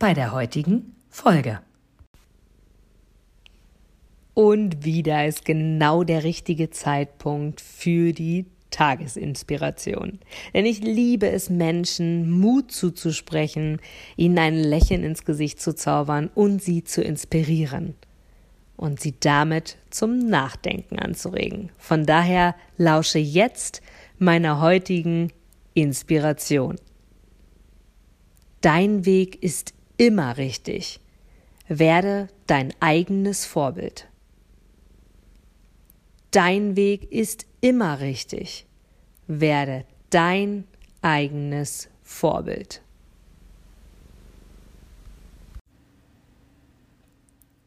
bei der heutigen Folge. Und wieder ist genau der richtige Zeitpunkt für die Tagesinspiration. Denn ich liebe es, Menschen Mut zuzusprechen, ihnen ein Lächeln ins Gesicht zu zaubern und sie zu inspirieren und sie damit zum Nachdenken anzuregen. Von daher lausche jetzt meiner heutigen Inspiration. Dein Weg ist immer richtig. Werde dein eigenes Vorbild. Dein Weg ist immer richtig. Werde dein eigenes Vorbild.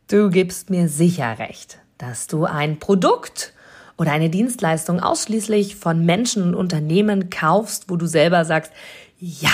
Du gibst mir sicher recht, dass du ein Produkt oder eine Dienstleistung ausschließlich von Menschen und Unternehmen kaufst, wo du selber sagst, ja,